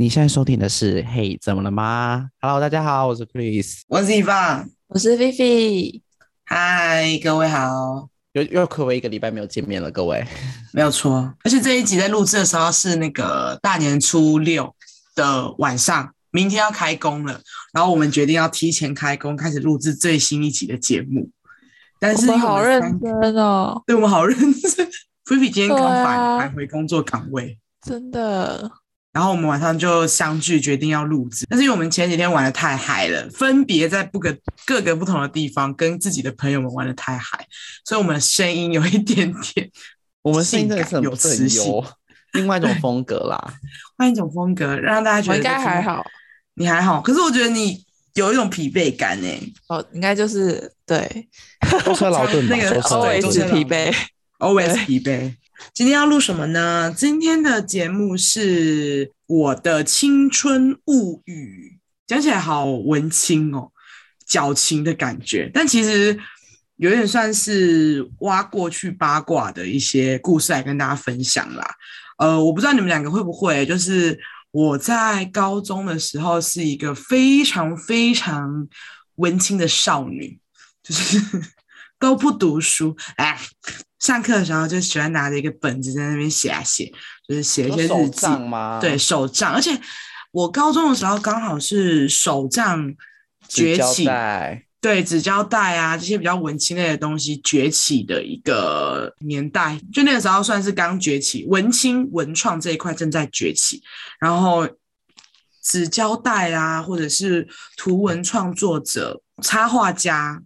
你现在收听的是《嘿，怎么了吗》？Hello，大家好，我是 Chris，我是 Eva，我是菲菲。嗨，各位好，又又可谓一个礼拜没有见面了，各位。没有错，而且这一集在录制的时候是那个大年初六的晚上，明天要开工了，然后我们决定要提前开工，开始录制最新一集的节目。但是我们好认真哦，对我们好认真。菲菲今天刚返返回工作岗位，真的。然后我们晚上就相聚，决定要录制。但是因为我们前几天玩的太嗨了，分别在不个各个不同的地方跟自己的朋友们玩的太嗨，所以我们的声音有一点点，我们声音真的是很有磁性，另外一种风格啦，换一种风格，让大家觉得应该还好。你还好，可是我觉得你有一种疲惫感呢。哦，应该就是对，舟车劳顿，那个 always 疲惫，always 疲惫。今天要录什么呢？今天的节目是我的青春物语，讲起来好文青哦，矫情的感觉，但其实有点算是挖过去八卦的一些故事来跟大家分享啦。呃，我不知道你们两个会不会，就是我在高中的时候是一个非常非常文青的少女，就是 都不读书，哎。上课的时候就喜欢拿着一个本子在那边写啊写，就是写一些日记吗？对，手账。而且我高中的时候刚好是手账崛起，对，纸胶带啊这些比较文青类的东西崛起的一个年代。就那个时候算是刚崛起，文青文创这一块正在崛起。然后纸胶带啊，或者是图文创作者、插画家。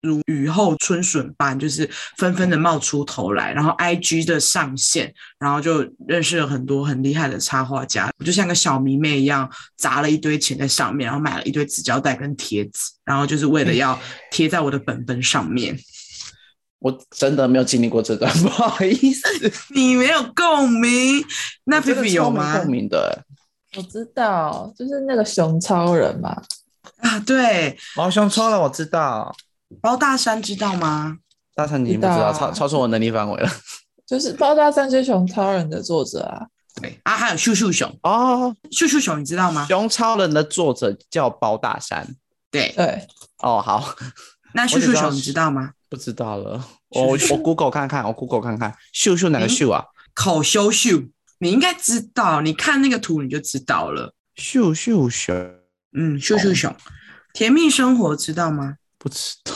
如雨后春笋般，就是纷纷的冒出头来，然后 IG 的上线，然后就认识了很多很厉害的插画家，我就像个小迷妹一样，砸了一堆钱在上面，然后买了一堆纸胶带跟贴纸，然后就是为了要贴在我的本本上面。我真的没有经历过这段，不好意思，你没有共鸣。那菲菲有吗？共鸣的，我知道，就是那个熊超人嘛。啊，对，毛熊超人，我知道。包大山知道吗？大山你不知道，知道啊、超超出我能力范围了。就是包大山就是熊超人的作者啊。对啊，还有秀秀熊哦，秀秀熊你知道吗？熊超人的作者叫包大山。对对，哦好。那秀秀熊你知道吗？不知道了，我我 Google 看看，我 Google 看看，秀秀哪个秀啊？口咻咻，你应该知道，你看那个图你就知道了。秀秀熊，嗯，秀秀熊，甜蜜生活知道吗？不知道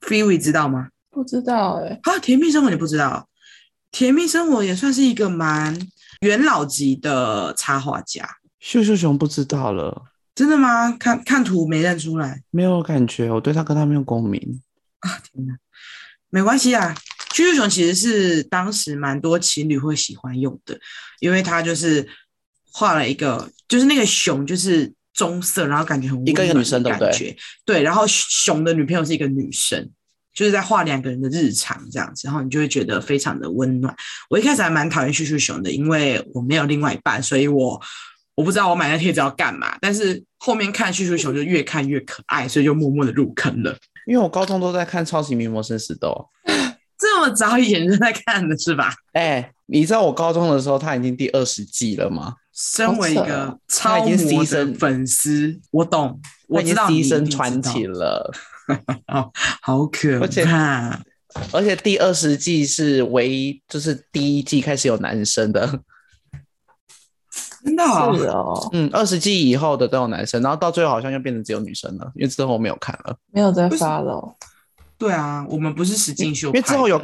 ，Freeway 知道吗？不知道哎、欸。啊，甜蜜生活你不知道？甜蜜生活也算是一个蛮元老级的插画家。秀秀熊不知道了，真的吗？看看图没认出来，没有感觉，我对他跟他没有共鸣啊！天哪，没关系啊。秀秀熊其实是当时蛮多情侣会喜欢用的，因为他就是画了一个，就是那个熊就是。棕色，然后感觉很一个一个女生，对不对？对，然后熊的女朋友是一个女生，就是在画两个人的日常这样子，然后你就会觉得非常的温暖。我一开始还蛮讨厌旭旭熊的，因为我没有另外一半，所以我我不知道我买那贴纸要干嘛。但是后面看旭旭熊就越看越可爱，所以就默默的入坑了。因为我高中都在看《超级名模生死斗》，这么早以前就在看的是吧？哎，你知道我高中的时候他已经第二十季了吗？身为一个超模的粉丝，我懂，我知道你已经传奇了，好，好可 怕！而且第二十季是唯一，就是第一季开始有男生的，真的哦，嗯，二十季以后的都有男生，然后到最后好像又变成只有女生了，因为之后我没有看了，没有再发了。对啊，我们不是实境秀，因为之后有，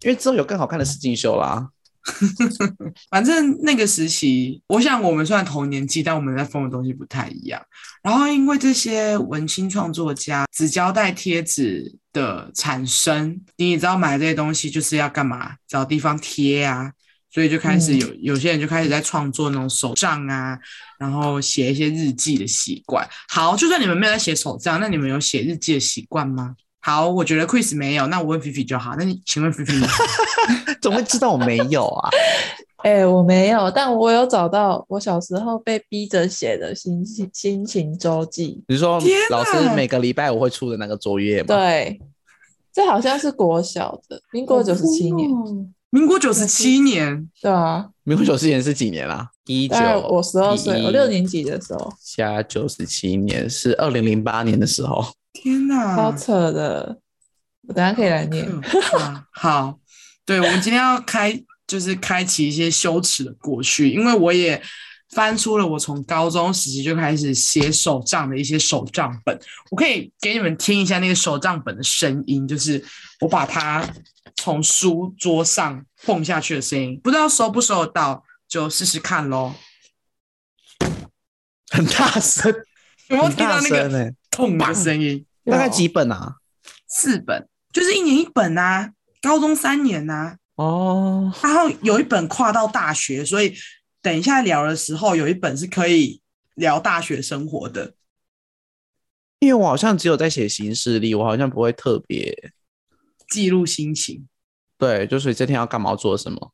因为之后有更好看的实境秀啦。反正那个时期，我想我们虽然同年纪，但我们在疯的东西不太一样。然后因为这些文青创作家纸胶带贴纸的产生，你也知道买这些东西就是要干嘛？找地方贴啊，所以就开始有、嗯、有些人就开始在创作那种手账啊，然后写一些日记的习惯。好，就算你们没有在写手账，那你们有写日记的习惯吗？好，我觉得 Chris 没有，那我问菲菲就好。那你请问菲菲，怎么会知道我没有啊？哎、欸，我没有，但我有找到我小时候被逼着写的心情心情周记。比如说，老师每个礼拜我会出的那个作业吗？对，这好像是国小的，民国九十七年。民国九十七年，对啊，民国九十七年是几年啦？一九，我十二岁，我六年级的时候，加九十七年是二零零八年的时候。天哪，好扯的！我等下可以来念。好，对，我们今天要开，就是开启一些羞耻的过去，因为我也翻出了我从高中时期就开始写手账的一些手账本，我可以给你们听一下那个手账本的声音，就是我把它。从书桌上蹦下去的声音，不知道收不收得到，就试试看喽。很大声，有没有听到那个痛的声音？大概几本啊？四本，就是一年一本啊，高中三年呐、啊。哦。然后有一本跨到大学，所以等一下聊的时候，有一本是可以聊大学生活的。因为我好像只有在写行事历，我好像不会特别。记录心情，对，就是这天要干嘛，做什么。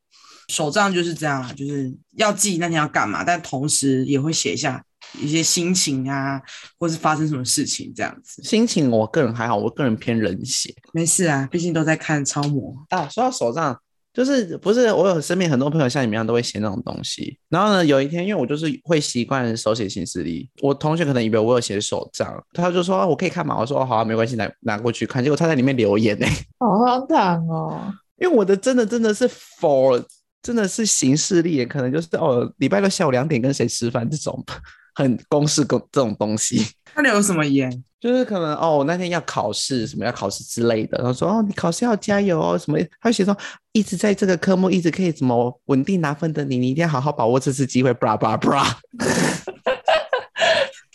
手账就是这样啊，就是要记那天要干嘛，但同时也会写一下一些心情啊，或是发生什么事情这样子。心情我个人还好，我个人偏冷血。没事啊，毕竟都在看超模啊。说到手账。就是不是我有身边很多朋友像你们一样都会写那种东西，然后呢，有一天因为我就是会习惯手写行事历，我同学可能以为我有写手账，他就说我可以看嘛，我说哦好啊，没关系，拿拿过去看，结果他在里面留言呢，好荒唐哦，因为我的真的真的是 for 真的是行事历，可能就是哦礼拜六下午两点跟谁吃饭这种很公式公这种东西，他留什么言？就是可能哦，那天要考试，什么要考试之类的，然后说哦，你考试要加油哦，什么？他会写说一直在这个科目一直可以怎么稳定拿分的你，你一定要好好把握这次机会，bra bra bra。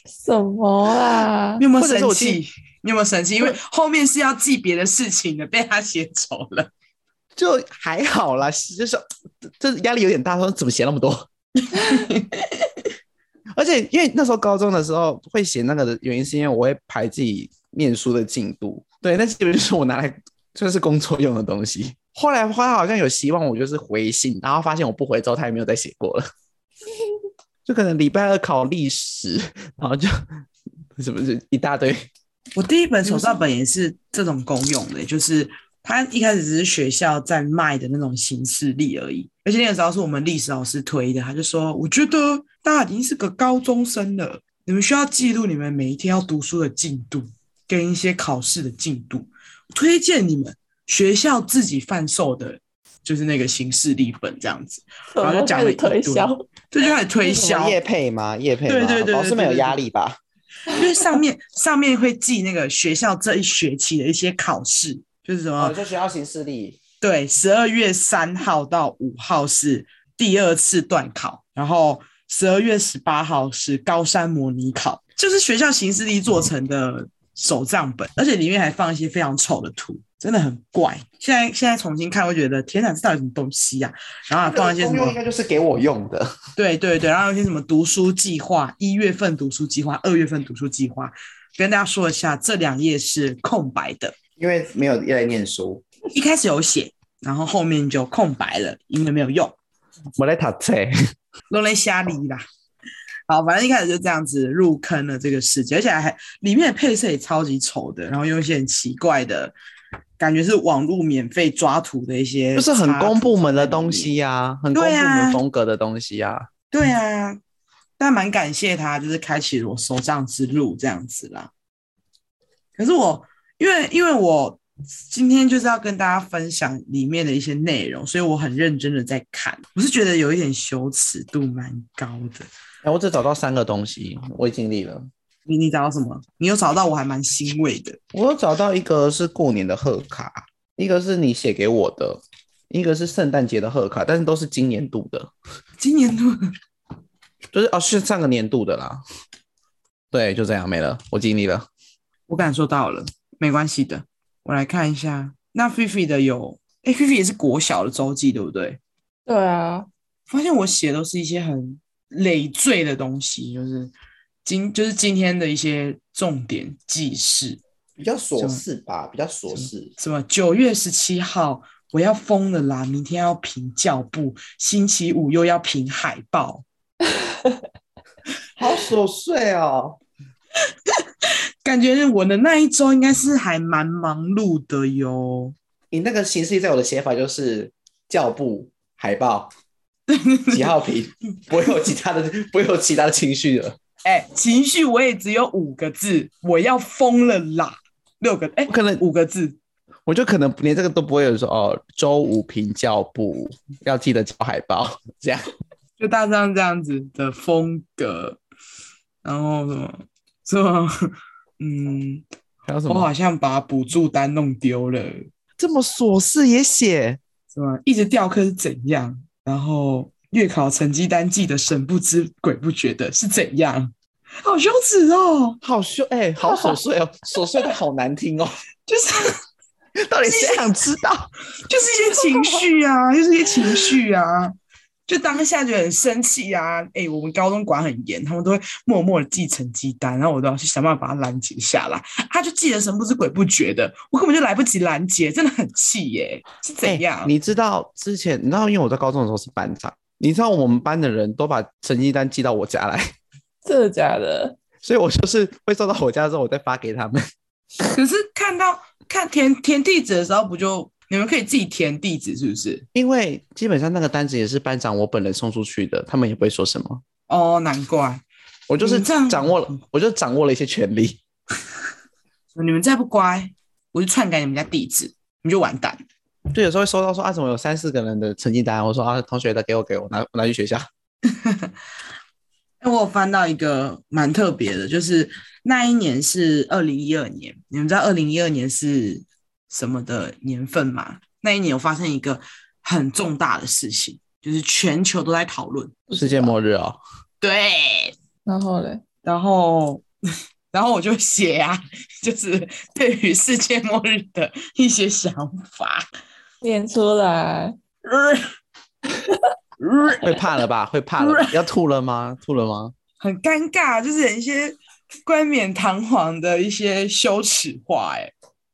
什么啊？你有没有生气？你有没有生气？因为后面是要记别的事情的，被他写走了。就还好啦，就是这压力有点大，说怎么写那么多？而且，因为那时候高中的时候会写那个的原因，是因为我会排自己念书的进度。对，那基本就是我拿来 就是工作用的东西。后来他好像有希望我就是回信，然后发现我不回之后，他也没有再写过了。就可能礼拜二考历史，然后就 什么是一大堆。我第一本手账本也是这种功用的，就是。他一开始只是学校在卖的那种行事历而已，而且那个时候是我们历史老师推的。他就说：“我觉得大家已经是个高中生了，你们需要记录你们每一天要读书的进度跟一些考试的进度。推荐你们学校自己贩售的，就是那个形式历本这样子。”然后就讲了推销，这就开始推销叶配吗？叶配吗？对对对，老师没有压力吧？因为上面上面会记那个学校这一学期的一些考试。就是什么？哦、就学校形式历。对，十二月三号到五号是第二次段考，然后十二月十八号是高山模拟考。就是学校行事历做成的手账本，而且里面还放一些非常丑的图，真的很怪。现在现在重新看，会觉得天哪，这到底什么东西呀、啊？然后放一些什么？应该就是给我用的。对对对，然后有些什么读书计划，一月份读书计划，二月份读书计划。跟大家说一下，这两页是空白的。因为没有在念书，一开始有写，然后后面就空白了，因为没有用。我来读册，都来瞎理啦。好，反正一开始就这样子入坑了这个世界，而且还里面的配色也超级丑的，然后用一些很奇怪的，感觉是网络免费抓图的一些，就是很公部门的东西呀、啊，很公部门风格的东西呀、啊。对啊，但蛮感谢他，就是开启了我手账之路这样子啦。可是我。因为因为我今天就是要跟大家分享里面的一些内容，所以我很认真的在看。我是觉得有一点羞耻度蛮高的。哎，我只找到三个东西，我已经尽力了。你你找到什么？你有找到，我还蛮欣慰的。我有找到一个是过年的贺卡，一个是你写给我的，一个是圣诞节的贺卡，但是都是今年度的。今年度 就是哦，是上个年度的啦。对，就这样没了，我尽力了。我感受到了。没关系的，我来看一下。那菲菲的有，哎，菲菲也是国小的周记，对不对？对啊。发现我写的都是一些很累赘的东西，就是今就是今天的一些重点记事，比较琐事吧，比较琐事。什么？九月十七号我要疯了啦！明天要评教部，星期五又要评海报，好琐碎哦。感觉我的那一周应该是还蛮忙碌的哟。你那个形式在我的写法就是教部、海报、几号屏，不会有其他的，不会有其他的情绪了。哎、欸，情绪我也只有五个字，我要疯了啦！六个，哎、欸，可能五个字，我就可能连这个都不会有说哦。周五评教部要记得交海报，这样就大致上这样子的风格。然后什么？是吗？嗯，还有什么？我好像把补助单弄丢了，这么琐事也写是吗？一直掉课是怎样？然后。月考成绩单记得神不知鬼不觉的是怎样？好羞耻哦，好羞哎、欸，好琐碎哦，琐碎的好难听哦，就是 到底谁想知道？就是一些情绪啊，就是一些情绪啊，就当下就很生气啊。哎、欸，我们高中管很严，他们都会默默的寄成绩单，然后我都要去想办法把它拦截下来。他就记得神不知鬼不觉的，我根本就来不及拦截，真的很气耶、欸。是怎样、欸？你知道之前，你知道，因为我在高中的时候是班长。你知道我们班的人都把成绩单寄到我家来，真的假的？所以我就是会收到我家之后，我再发给他们。可是看到看填填地址的时候，不就你们可以自己填地址，是不是？因为基本上那个单子也是班长我本人送出去的，他们也不会说什么。哦，难怪，我就是这样掌握了，我就掌握了一些权利。你们再不乖，我就篡改你们家地址，你就完蛋。就有时候会收到说啊，怎么有三四个人的成绩单？我说啊，同学的给我给我拿我拿去学校。我有翻到一个蛮特别的，就是那一年是二零一二年，你们知道二零一二年是什么的年份嘛？那一年有发生一个很重大的事情，就是全球都在讨论世界末日哦。对，然后嘞，然后 然后我就写啊，就是对于世界末日的一些想法。念出来，会怕了吧？会怕了，要吐了吗？吐了吗？很尴尬，就是一些冠冕堂皇的一些羞耻话，哎，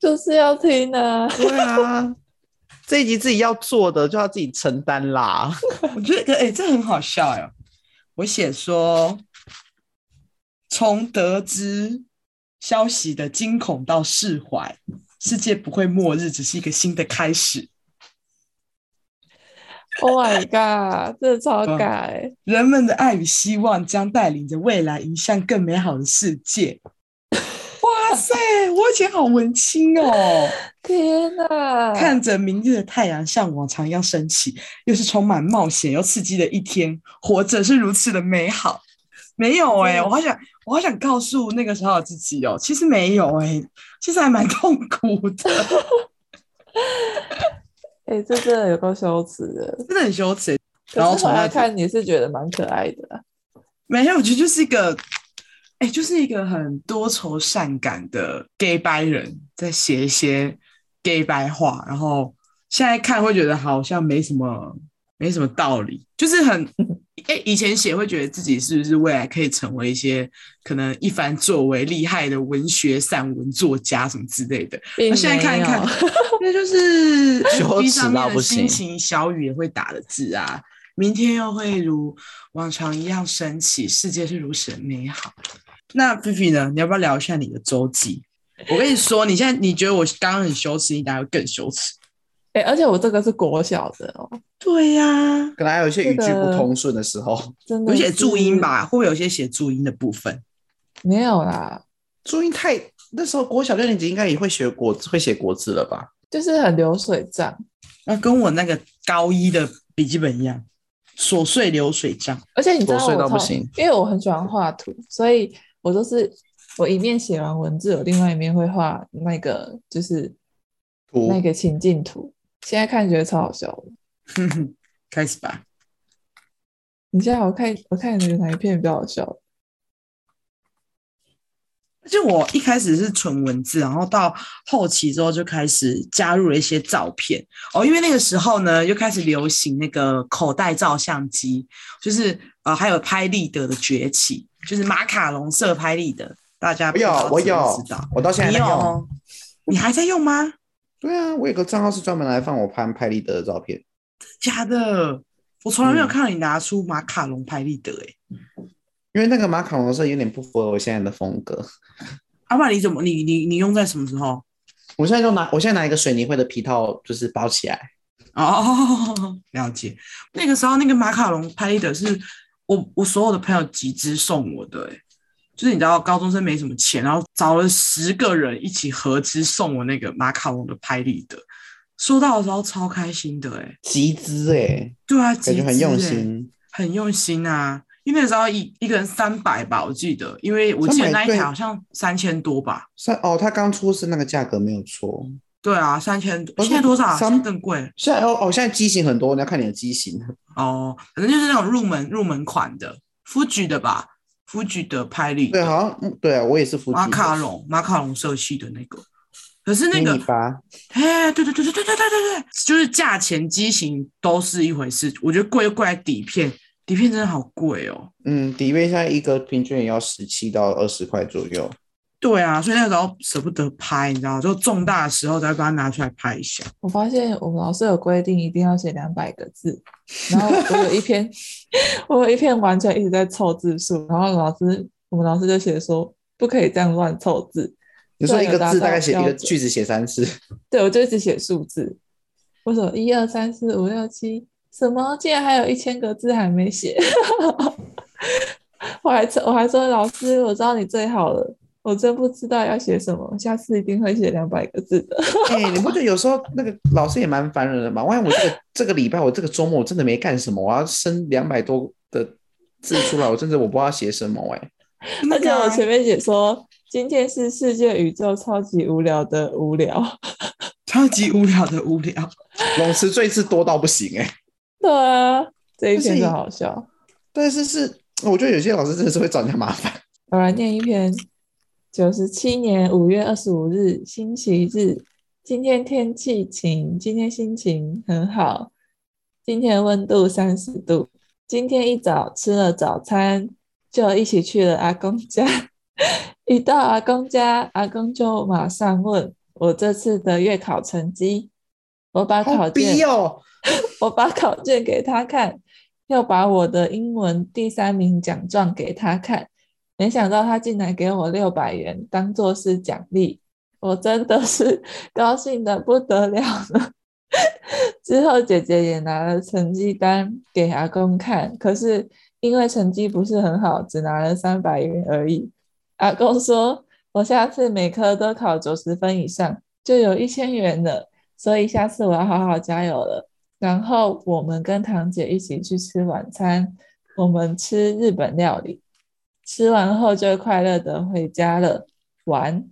就是要听啊。对啊，这一集自己要做的就要自己承担啦。我觉得，哎、欸，这很好笑哎。我写说，从得知消息的惊恐到释怀，世界不会末日，只是一个新的开始。Oh my god！这超改、嗯！人们的爱与希望将带领着未来迎向更美好的世界。哇塞，我以前好文青哦！天哪！看着明日的太阳像往常一样升起，又是充满冒险又刺激的一天，活着是如此的美好。没有哎、欸，我好想，我好想告诉那个时候的自己哦，其实没有哎、欸，其实还蛮痛苦的。哎、欸，这真的有够羞耻的，真的很羞耻。然后从来看你是觉得蛮可爱的、啊，没有，我觉得就是一个，哎、欸，就是一个很多愁善感的 gay 白人，在写一些 gay 白话，然后现在看会觉得好像没什么，没什么道理，就是很。哎，以前写会觉得自己是不是未来可以成为一些可能一番作为厉害的文学散文作家什么之类的。那现在看一看，那就是 手机上面的心情小雨也会打的字啊。明天又会如往常一样升起，世界是如此的美好。那菲菲呢？你要不要聊一下你的周记？我跟你说，你现在你觉得我刚刚很羞耻，你等下会更羞耻。哎、欸，而且我这个是国小的哦。对呀、啊，可能还有一些语句不通顺的时候，真的有写注音吧？会不会有些写注音的部分？没有啦，注音太那时候国小六年级应该也会学国会写国字了吧？就是很流水账，那跟我那个高一的笔记本一样，琐碎流水账。而且你知道我琐碎到不行，因为我很喜欢画图，所以我都是我一面写完文字，我另外一面会画那个就是那个情境图。现在看觉得超好笑的，开始吧。你现在我看我看你的哪一片比较好笑？就我一开始是纯文字，然后到后期之后就开始加入了一些照片哦。因为那个时候呢，又开始流行那个口袋照相机，就是呃，还有拍立得的崛起，就是马卡龙色拍立得。大家不知道我有，我有，我到现在没有，你还在用吗？对啊，我有个账号是专门来放我拍拍立得的照片。假的，我从来没有看到你拿出马卡龙拍立得诶、嗯。因为那个马卡龙色有点不符合我现在的风格。阿爸，你怎么你你你用在什么时候？我现在就拿我现在拿一个水泥灰的皮套，就是包起来。哦，了解。那个时候那个马卡龙拍立得是我我所有的朋友集资送我的，哎，就是你知道高中生没什么钱，然后找了十个人一起合资送我那个马卡龙的拍立得，收到的时候超开心的，哎，集资哎，对啊，感觉很用心，很用心啊。因为那时候一一个人三百吧，我记得，因为我记得那一台好像三千多吧。三哦，他刚出是那个价格没有错。对啊，三千多，现在多少？三更贵。现在哦哦，现在机型很多，你要看你的机型。哦，反正就是那种入门入门款的，Fuji 的吧，Fuji 的拍立。对，好像对啊，我也是 Fuji。马卡龙，马卡龙色系的那个。可是那个，哎，对对对对对对对对对，就是价钱机型都是一回事，我觉得贵就贵在底片。底片真的好贵哦，嗯，底片现在一个平均也要十七到二十块左右。对啊，所以那个时候舍不得拍，你知道，就重大的时候再把它拿出来拍一下。我发现我们老师有规定一定要写两百个字，然后我有一篇，我有一篇完全一直在凑字数，然后老师我们老师就写说不可以这样乱凑字。你说一个字大概写一个句子写三次？对，我就一直写数字，我说一二三四五六七。什么？竟然还有一千个字还没写！我还我还说老师，我知道你最好了，我真不知道要写什么，下次一定会写两百个字的。哎、欸，你不觉得有时候那个老师也蛮烦人的吗？万一我这个这个礼拜我这个周末我真的没干什么，我要生两百多的字出来，我真的我不知道写什么哎、欸。而且我前面写说，今天是世界宇宙超级无聊的无聊，超级无聊的无聊，冗词赘字多到不行哎、欸。对啊，这一篇就好笑。但是是，我觉得有些老师真的是会找人家麻烦。我来念一篇：九十七年五月二十五日，星期日。今天天气晴，今天心情很好。今天温度三十度。今天一早吃了早餐，就一起去了阿公家。一到阿公家，阿公就马上问我这次的月考成绩。我把考卷。我把考卷给他看，又把我的英文第三名奖状给他看，没想到他竟然给我六百元当做是奖励，我真的是 高兴得不得了了。之后姐姐也拿了成绩单给阿公看，可是因为成绩不是很好，只拿了三百元而已。阿公说，我下次每科都考九十分以上，就有一千元了，所以下次我要好好加油了。然后我们跟堂姐一起去吃晚餐，我们吃日本料理，吃完后就快乐的回家了玩。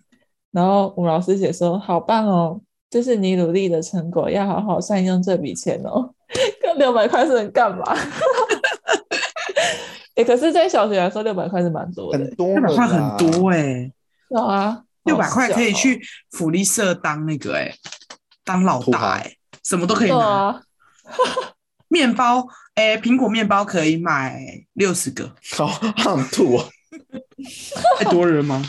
然后吴老师姐说：“好棒哦，这是你努力的成果，要好好善用这笔钱哦。”跟六百块是能干嘛？哎，可是，在小学来说，六百块是蛮多的，很多，六百块很多哎、欸。有啊，六百块可以去福利社当那个哎、欸，当老大哎、欸，什么都可以拿。面包，哎、欸，苹果面包可以买六十个，好，好吐啊！太多人吗？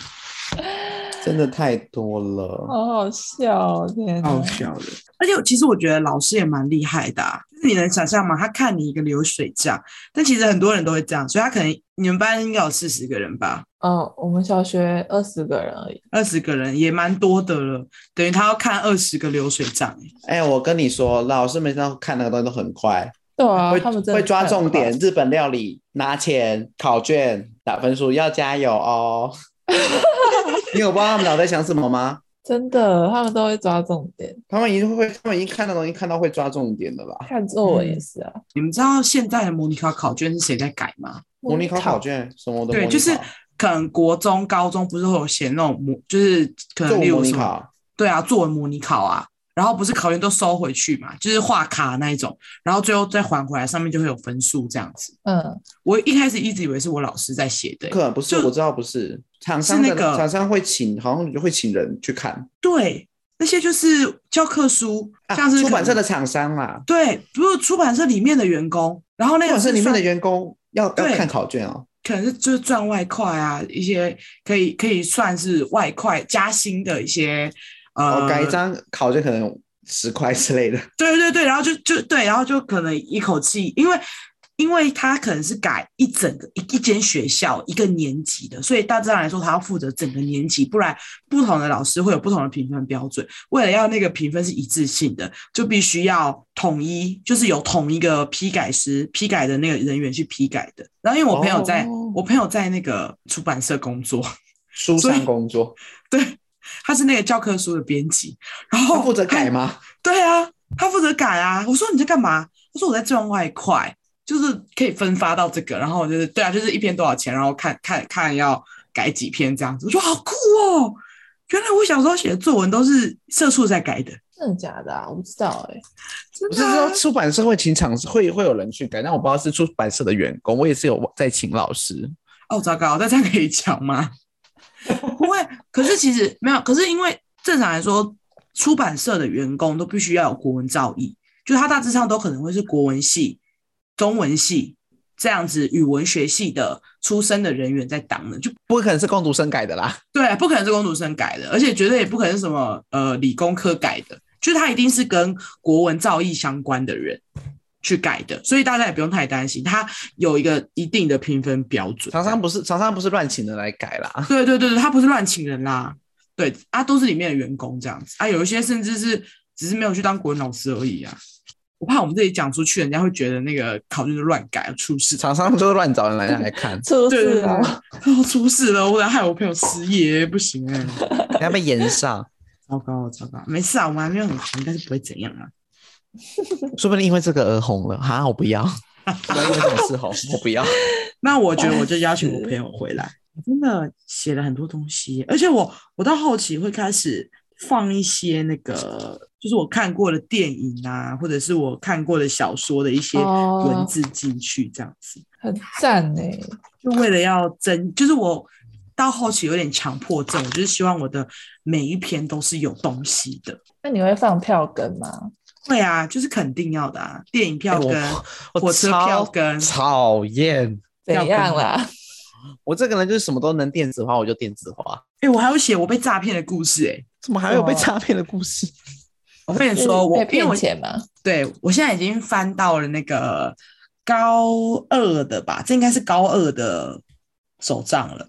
真的太多了，好好笑，天，好笑的。而且，其实我觉得老师也蛮厉害的、啊，就是你能想象吗？他看你一个流水账，但其实很多人都会这样，所以他可能你们班应该有四十个人吧？哦，我们小学二十个人而已，二十个人也蛮多的了，等于他要看二十个流水账。哎、欸，我跟你说，老师每次看那个东西都很快，对啊，会他们会抓重点，日本料理拿钱，考卷打分数，要加油哦。你有不知道他们脑袋想什么吗？真的，他们都会抓重点。他们已经会，他们已经看到东西，看到会抓重点的吧。看作文也是啊、嗯。你们知道现在的模拟考考卷是谁在改吗？模拟考考卷什么的？对，就是可能国中、高中不是会有写那种模，就是可能例如什么？对啊，作文模拟考啊。然后不是考卷都收回去嘛，就是画卡那一种，然后最后再还回来，上面就会有分数这样子。嗯，我一开始一直以为是我老师在写的，可能不是，我知道不是，厂商的那个厂商会请，好像就会请人去看。对，那些就是教科书，像是、啊、出版社的厂商嘛。对，不是出版社里面的员工，然后那个出版社里面的员工要要看考卷哦，可能是就是赚外快啊，一些可以可以算是外快加薪的一些。呃，改一张考卷可能十块之类的。对对对，然后就就对，然后就可能一口气，因为因为他可能是改一整个一一间学校一个年级的，所以大致上来说，他要负责整个年级，不然不同的老师会有不同的评分标准。为了要那个评分是一致性的，就必须要统一，就是有同一个批改师批改的那个人员去批改的。然后因为我朋友在、哦、我朋友在那个出版社工作，书上工作，对，他是那个教科书的编辑，然后负责改吗？对啊，他负责改啊。我说你在干嘛？他说我在赚外快。就是可以分发到这个，然后就是对啊，就是一篇多少钱，然后看看看要改几篇这样子，我说好酷哦！原来我小时候写的作文都是社畜在改的，真的假的啊？我不知道哎、欸，我是说出版社会请厂会会有人去改，但我不知道是出版社的员工，我也是有在请老师。哦，糟糕，那这样可以讲吗？不会，可是其实没有，可是因为正常来说，出版社的员工都必须要有国文造诣，就他大致上都可能会是国文系。中文系这样子语文学系的出身的人员在当的，就不可能是工读生改的啦。对，不可能是工读生改的，而且绝对也不可能是什么呃理工科改的，就是他一定是跟国文造诣相关的人去改的，所以大家也不用太担心，他有一个一定的评分标准。厂商不是厂商不是乱请人来改啦。对对对对，他不是乱请人啦，对啊，都是里面的员工这样子啊，有一些甚至是只是没有去当国文老师而已啊。我怕我们这里讲出去，人家会觉得那个考卷是乱改，出事。厂商都是乱找人来来看，出事了，出事了，我害我朋友失业，不行哎、欸，你要被延上，糟糕糟糕，没事啊，我们还没有很红，但是不会怎样啊。说不定因为这个而红了哈，我不要，不要因为这种事红，我不要。那我觉得我就邀请我朋友回来，我真的写了很多东西，而且我我到后期会开始放一些那个。就是我看过的电影啊，或者是我看过的小说的一些文字进去，这样子、哦、很赞哎！就为了要增，就是我到后期有点强迫症，我就是希望我的每一篇都是有东西的。那你会放票根吗？会啊，就是肯定要的啊！电影票根、欸、火车票根，讨厌怎样啦？我这个人就是什么都能电子化，我就电子化。哎、欸，我还有写我被诈骗的故事、欸，哎，怎么还有被诈骗的故事？我跟你说，我骗钱吗？对，我现在已经翻到了那个高二的吧，这应该是高二的手账了。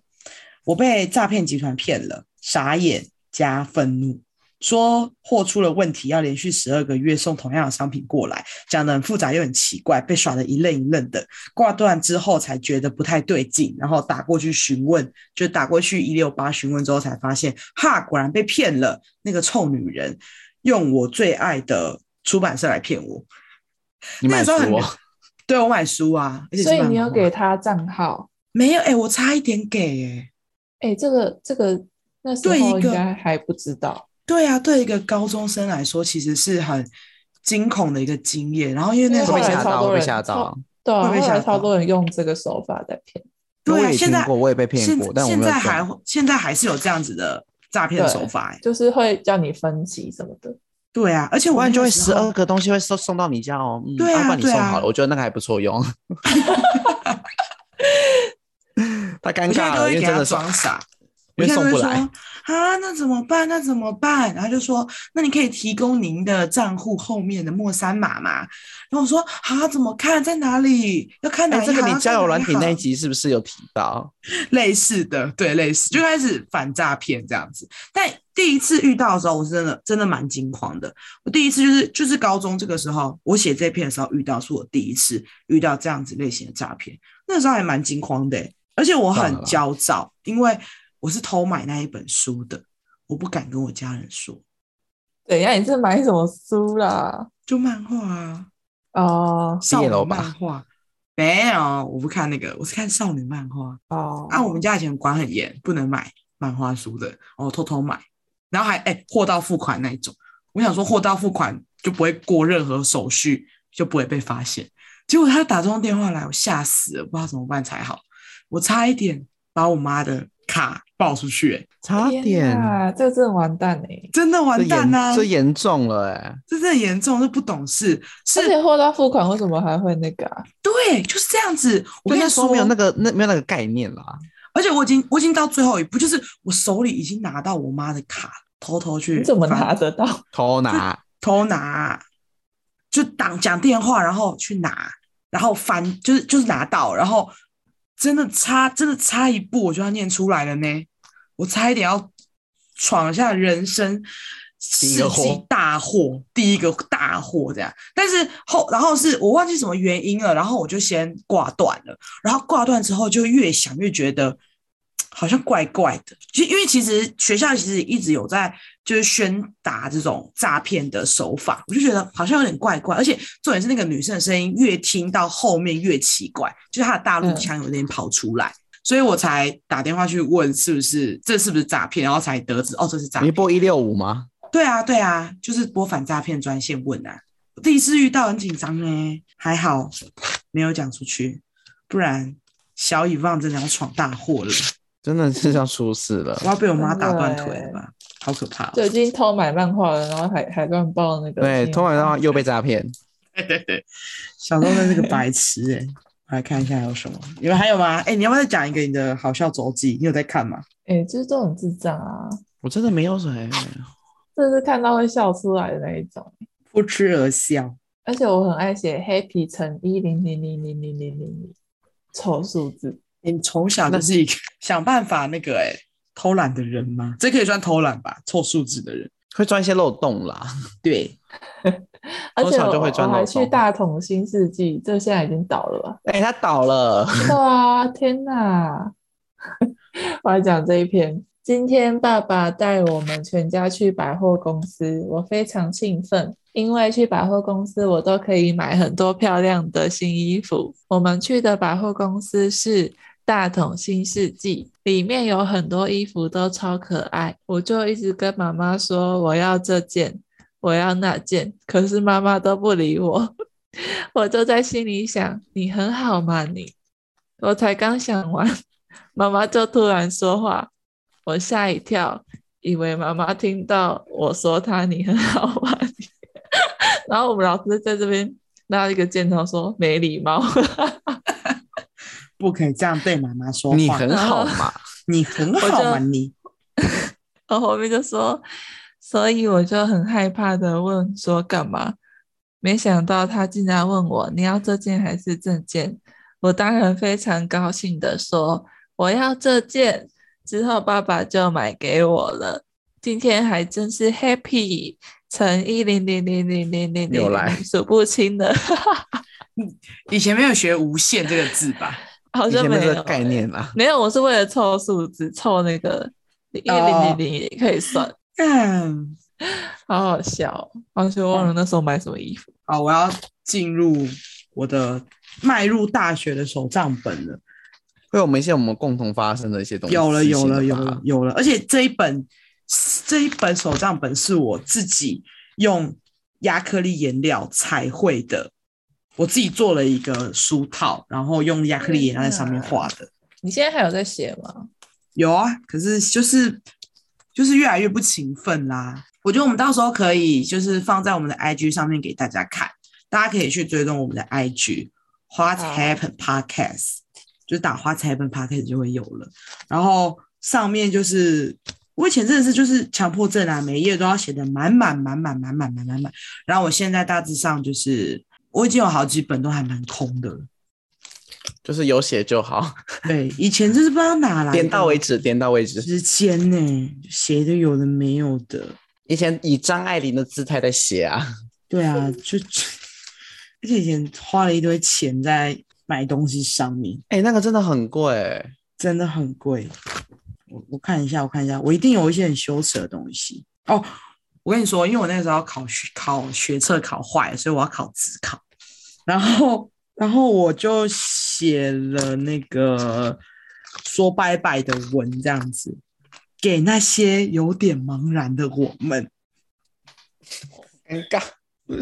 我被诈骗集团骗了，傻眼加愤怒，说货出了问题，要连续十二个月送同样的商品过来，讲的很复杂又很奇怪，被耍得一愣一愣的。挂断之后才觉得不太对劲，然后打过去询问，就打过去一六八询问之后才发现，哈，果然被骗了，那个臭女人。用我最爱的出版社来骗我，你买书啊？对，我买书啊，所以你有给他账号？没有，哎、欸，我差一点给、欸，哎，哎，这个这个那时候应该还不知道。对啊，对一个高中生来说，其实是很惊恐的一个经验。然后因为那时候被吓到，被吓到，对啊，会被超多人用这个手法在骗。对啊，现在我也被骗过，但现在还现在还是有这样子的。诈骗手法、欸，就是会叫你分期什么的。对啊，而且我就会十二个东西会送送到你家哦。对啊，帮、嗯、你送好了、啊，我觉得那个还不错用。他尴尬了，因为真的装傻。因为送不来啊，那怎么办？那怎么办？然后就说，那你可以提供您的账户后面的末三码吗？然后我说啊，怎么看？在哪里？要看哪这个你交友软体那一集是不是有提到？类似的，对，类似就开始反诈骗这样子。但第一次遇到的时候，我是真的真的蛮惊慌的。我第一次就是就是高中这个时候，我写这篇的时候遇到，是我第一次遇到这样子类型的诈骗。那时候还蛮惊慌的、欸，而且我很焦躁，因为。我是偷买那一本书的，我不敢跟我家人说。等一下，你是买什么书啦？就漫画啊。哦，少女漫画没有，我不看那个，我是看少女漫画。哦，啊，我们家以前管很严，不能买漫画书的。哦，偷偷买，然后还哎货到付款那一种。我想说货到付款就不会过任何手续，就不会被发现。结果他打这通电话来，我吓死了，不知道怎么办才好。我差一点把我妈的卡报出去、欸，差点啊！这个真的完蛋哎、欸，真的完蛋呐、啊！这严重了哎、欸，这真的严重，这不懂事。而且货到付款为什么还会那个、啊？对，就是这样子。我跟你说，没有那个那没有那个概念啦。而且我已经我已经到最后一步，就是我手里已经拿到我妈的卡，偷偷去。你怎么拿得到？偷拿，偷拿，就打讲电话，然后去拿。然后翻就是就是拿到，然后真的差真的差一步我就要念出来了呢，我差一点要闯下人生世纪大祸，第一个大祸这样。但是后然后是我忘记什么原因了，然后我就先挂断了，然后挂断之后就越想越觉得。好像怪怪的，其实因为其实学校其实一直有在就是宣达这种诈骗的手法，我就觉得好像有点怪怪，而且重点是那个女生的声音越听到后面越奇怪，就是她的大陆腔有点跑出来，嗯、所以我才打电话去问是不是这是不是诈骗，然后才得知哦，这是诈骗。你拨一六五吗？对啊对啊，就是拨反诈骗专线问啊。我第一次遇到很紧张哎，还好没有讲出去，不然小以望真的要闯大祸了。真的是要出事了！我要被我妈打断腿了吧？好可怕！就已经偷买漫画了，然后还还乱报那个。对，偷买漫画又被诈骗。对对对，小时候的那个白痴哎！我来看一下还有什么？你们还有吗？哎、欸，你要不要再讲一个你的好笑周记？你有在看吗？哎、欸，就是这种智障啊！我真的没有谁，这是看到会笑出来的那一种，不吃而笑。而且我很爱写 Happy 乘一零零零零零零零，丑数字。你从小就是一个想办法那个哎、欸、偷懒的人吗？这可以算偷懒吧？凑数字的人会钻一些漏洞啦。对，而且我还去大同新世纪，这现在已经倒了吧？哎、欸，他倒了。对啊，天哪！我要讲这一篇。今天爸爸带我们全家去百货公司，我非常兴奋，因为去百货公司我都可以买很多漂亮的新衣服。我们去的百货公司是。大桶新世纪里面有很多衣服都超可爱，我就一直跟妈妈说我要这件，我要那件，可是妈妈都不理我，我就在心里想，你很好吗你？我才刚想完，妈妈就突然说话，我吓一跳，以为妈妈听到我说她你很好吗你？然后我们老师在这边拿一个箭头说没礼貌。不可以这样对妈妈说话。你很好嘛？你很好嘛？你。我后面就说，所以我就很害怕的问说干嘛？没想到他竟然问我你要这件还是这件？我当然非常高兴的说我要这件。之后爸爸就买给我了。今天还真是 happy 乘一零零零零零零零数不清的。以前没有学无限这个字吧？好像没有概念啦，没有，我是为了凑数字，凑那个一零零零也可以算，嗯，好好笑，完全忘了那时候买什么衣服。好，我要进入我的迈入大学的手账本了，会有一些我们共同发生的一些东西，有了，有了，有了，有了，而且这一本这一本手账本是我自己用亚克力颜料彩绘的。我自己做了一个书套，然后用亚克力颜料在上面画的。你现在还有在写吗？有啊，可是就是就是越来越不勤奋啦。我觉得我们到时候可以就是放在我们的 IG 上面给大家看，大家可以去追踪我们的 IG，What Happened Podcast，就是打 What Happened Podcast 就会有了。然后上面就是我以前真的是就是强迫症啊，每一页都要写的满满满满满满满满满。然后我现在大致上就是。我已经有好几本都还蛮空的，就是有写就好。对，以前就是不知道哪来的，点到为止，点到为止。时间呢，写的有的没有的。以前以张爱玲的姿态在写啊。对啊，就 而且以前花了一堆钱在买东西上面。哎、欸，那个真的很贵，真的很贵。我我看一下，我看一下，我一定有一些很羞耻的东西哦。我跟你说，因为我那个时候考学考学测考坏了，所以我要考指考。然后，然后我就写了那个说拜拜的文，这样子给那些有点茫然的我们。尴尬，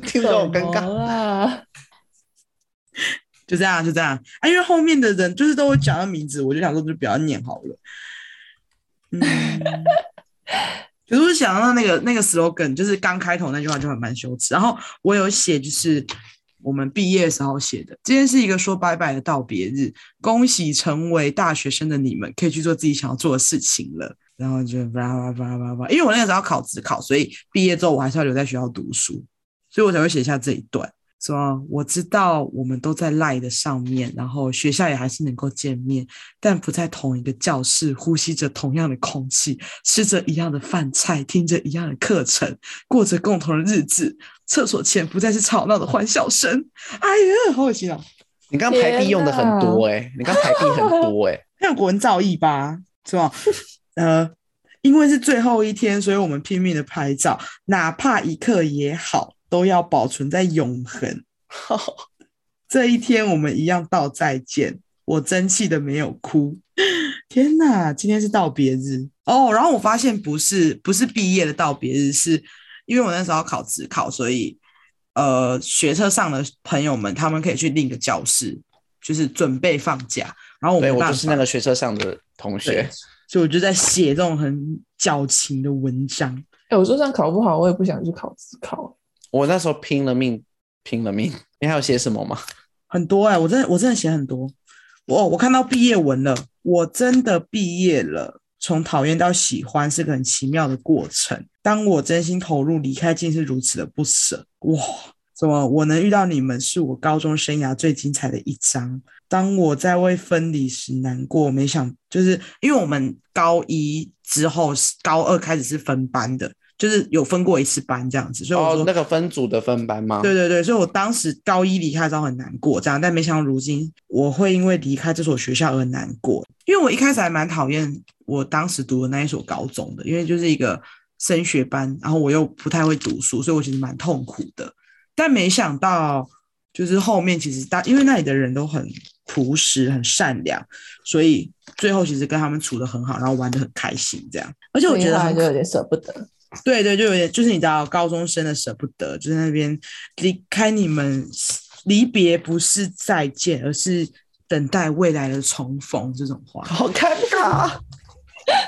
听着好尴尬啊！就这样，就这样啊！因为后面的人就是都会讲到名字，我就想说就不要念好了。嗯，可是我想到那个那个 slogan，就是刚开头那句话就很蛮羞耻。然后我有写就是。我们毕业时候写的，今天是一个说拜拜的道别日，恭喜成为大学生的你们，可以去做自己想要做的事情了。然后就叭叭叭叭叭，因为我那个时候要考职考，所以毕业之后我还是要留在学校读书，所以我才会写下这一段。什么？我知道我们都在 Line 的上面，然后学校也还是能够见面，但不在同一个教室，呼吸着同样的空气，吃着一样的饭菜，听着一样的课程，过着共同的日子。厕所前不再是吵闹的欢笑声。哎呀，好恶心啊！你刚排比用的很多哎、欸，你刚排比很多哎、欸，很有国文造诣吧？是吧？呃，因为是最后一天，所以我们拼命的拍照，哪怕一刻也好。都要保存在永恒。这一天，我们一样道再见。我争气的没有哭。天哪，今天是道别日哦。Oh, 然后我发现不是不是毕业的道别日，是因为我那时候要考职考，所以呃，学车上的朋友们他们可以去另一个教室，就是准备放假。然后我们我就是那个学车上的同学，所以我就在写这种很矫情的文章。哎、欸，我就算考不好，我也不想去考职考。我那时候拼了命，拼了命。你还有写什么吗？很多哎、我真的我真的写很多。我我看到毕业文了，我真的毕业了。从讨厌到喜欢是个很奇妙的过程。当我真心投入，离开竟是如此的不舍。哇，怎么我能遇到你们，是我高中生涯最精彩的一章。当我在为分离时难过，没想就是因为我们高一之后，高二开始是分班的。就是有分过一次班这样子，所以我说、哦、那个分组的分班吗？对对对，所以我当时高一离开的时候很难过，这样，但没想到如今我会因为离开这所学校而难过，因为我一开始还蛮讨厌我当时读的那一所高中的，因为就是一个升学班，然后我又不太会读书，所以我其实蛮痛苦的。但没想到就是后面其实大，因为那里的人都很朴实、很善良，所以最后其实跟他们处的很好，然后玩的很开心，这样。而且我觉得就有点舍不得。对对，就有点，就是你知道，高中生的舍不得，就是那边离开你们，离别不是再见，而是等待未来的重逢。这种话好尴尬，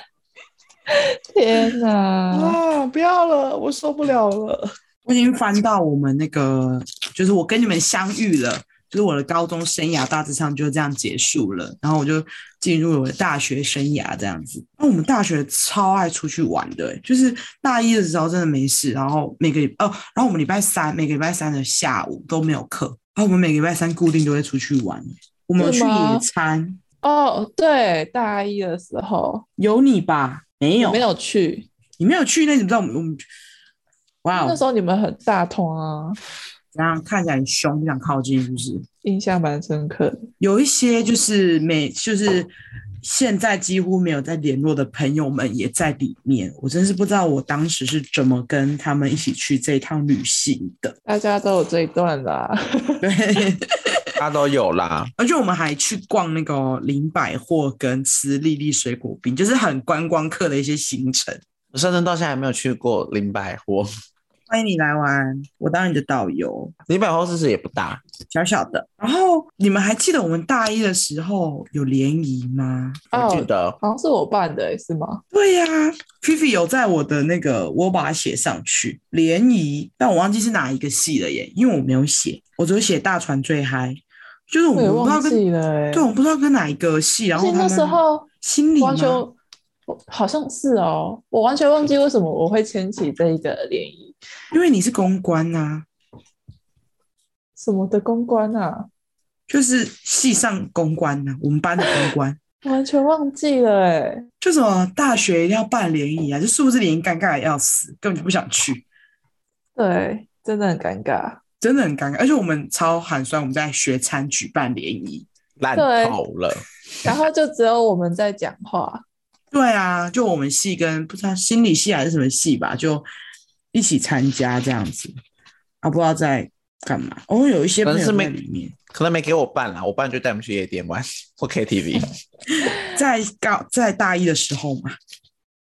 天哪！啊，不要了，我受不了了。我已经翻到我们那个，就是我跟你们相遇了。就是我的高中生涯大致上就这样结束了，然后我就进入了我的大学生涯这样子。那我们大学超爱出去玩的，欸，就是大一的时候真的没事，然后每个礼哦，然后我们礼拜三每个礼拜三的下午都没有课，然后我们每个礼拜三固定都会出去玩。我们去野餐哦，对，大一的时候有你吧？没有，没有去，你没有去，那你知道我们我们哇，wow，那时候你们很大通啊。然后看起来很凶，不想靠近，是不是？印象蛮深刻的。有一些就是每就是现在几乎没有在联络的朋友们也在里面。我真是不知道我当时是怎么跟他们一起去这一趟旅行的。大家都有这一段啦，对，他都有啦。而且我们还去逛那个林百货跟吃粒粒水果冰，就是很观光客的一些行程。我甚至到现在还没有去过林百货。欢迎你来玩，我当你的导游。你百货其实也不大，小小的。然后你们还记得我们大一的时候有联谊吗？哦，我记得，好像是我办的，是吗？对呀，啊，菲菲有在我的那个，我把它写上去联谊，但我忘记是哪一个系了耶，因为我没有写，我只有写大船最嗨，就是我们不知道跟，对，我不知道跟哪一个系，然后那时候心里完全好像是哦，我完全忘记为什么我会牵起这一个联谊。因为你是公关呐、啊，什么的公关啊？就是系上公关呐、啊，我们班的公关，完全忘记了哎、欸。就什么大学一定要办联谊啊，就是不是联谊尴尬的要死，根本就不想去。对，真的很尴尬，真的很尴尬。而且我们超寒酸，我们在学餐举办联谊，烂透了。然后就只有我们在讲话。对啊，就我们系跟不知道心理系还是什么系吧，就。一起参加这样子啊，不知道在干嘛。哦，有一些朋友在里面，可能没给我办啦，我办就带我们去夜店玩或 KTV。在高在大一的时候嘛，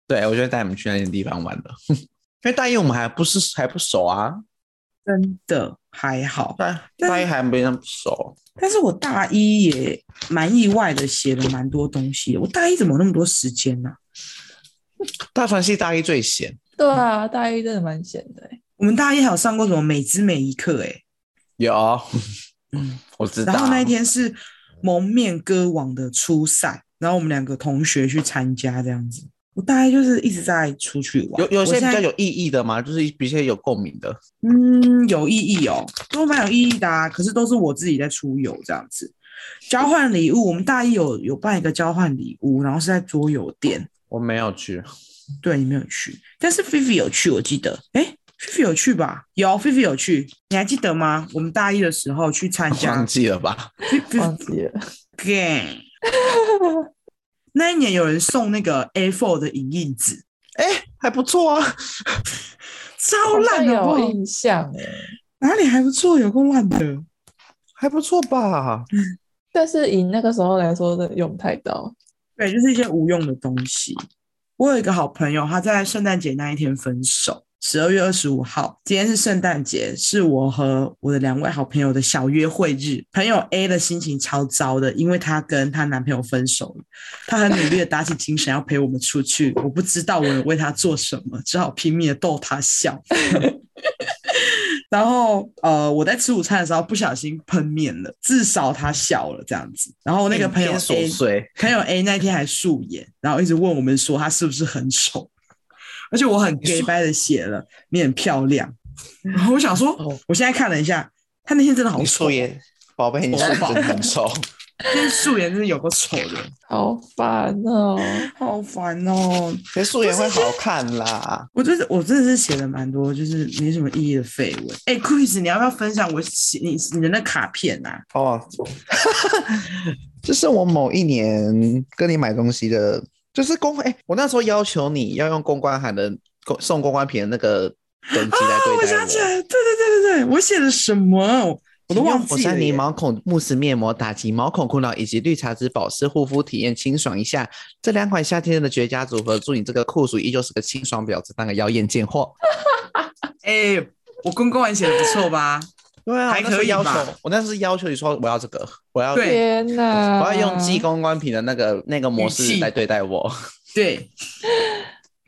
对，我就带你们去那些地方玩的。因为大一我们还不是还不熟啊，真的还好。大大一还没那么熟，但是我大一也蛮意外的，写了蛮多东西。我大一怎么那么多时间呢、啊？大传系大一最闲。对啊，大一真的蛮闲的。我们大一还有上过什么美姿美一课？哎，有，嗯，我知道。然后那一天是蒙面歌王的初赛，然后我们两个同学去参加这样子。我大概就是一直在出去玩。有有些比较有意义的吗？就是比较有共鸣的。嗯，有意义哦，都蛮有意义的啊。可是都是我自己在出游这样子。交换礼物，我们大一有有办一个交换礼物，然后是在桌游店。我没有去，对你没有去，但是菲菲有去，我记得。哎，菲菲有去吧？有，菲菲有去，你还记得吗？我们大一的时候去参加，忘记了吧？忘记了。Gay，那一年有人送那个 A4 的影印纸，哎，还不错啊，超烂的，有印象哎，哪里还不错？有够烂的，还不错吧？但是以那个时候来说，的用不太到。对，就是一些无用的东西。我有一个好朋友，他在圣诞节那一天分手。十二月二十五号，今天是圣诞节，是我和我的两位好朋友的小约会日。朋友 A 的心情超糟的，因为她跟她男朋友分手了。她很努力的打起精神要陪我们出去，我不知道我能为她做什么，只好拼命的逗她笑。然后呃，我在吃午餐的时候不小心喷面了，至少他笑了这样子。然后那个朋友 A，朋友 A 那天还素颜，然后一直问我们说他是不是很丑。而且我很 gay 白的写了，你，很漂亮。然后我想说，我现在看了一下，他那天真的好丑耶，宝贝，你真的很丑。那素颜真的有个丑的，好烦哦，好烦哦。其实素颜会好看啦。我就是我真的是写了蛮多，就是没什么意义的废文。哎，Chris，你要不要分享我写你你的那卡片啊？哦，这是我某一年跟你买东西的。就是公哎、欸，我那时候要求你要用公关函的送公关品的那个等级来对待我。我想起来，对对对对对，我写了什么？我都忘记了。火山泥毛孔慕斯面膜打击毛孔困扰，以及绿茶籽保湿护肤体验清爽一下。这两款夏天的绝佳组合，祝你这个酷暑依旧是个清爽婊子，当个妖艳贱货。哎、欸，我公关还写的不错吧？对啊，还可以要求 我那是要求你说我要这个，我要天哪，我要用寄公关品的那个那个模式来对待我。对，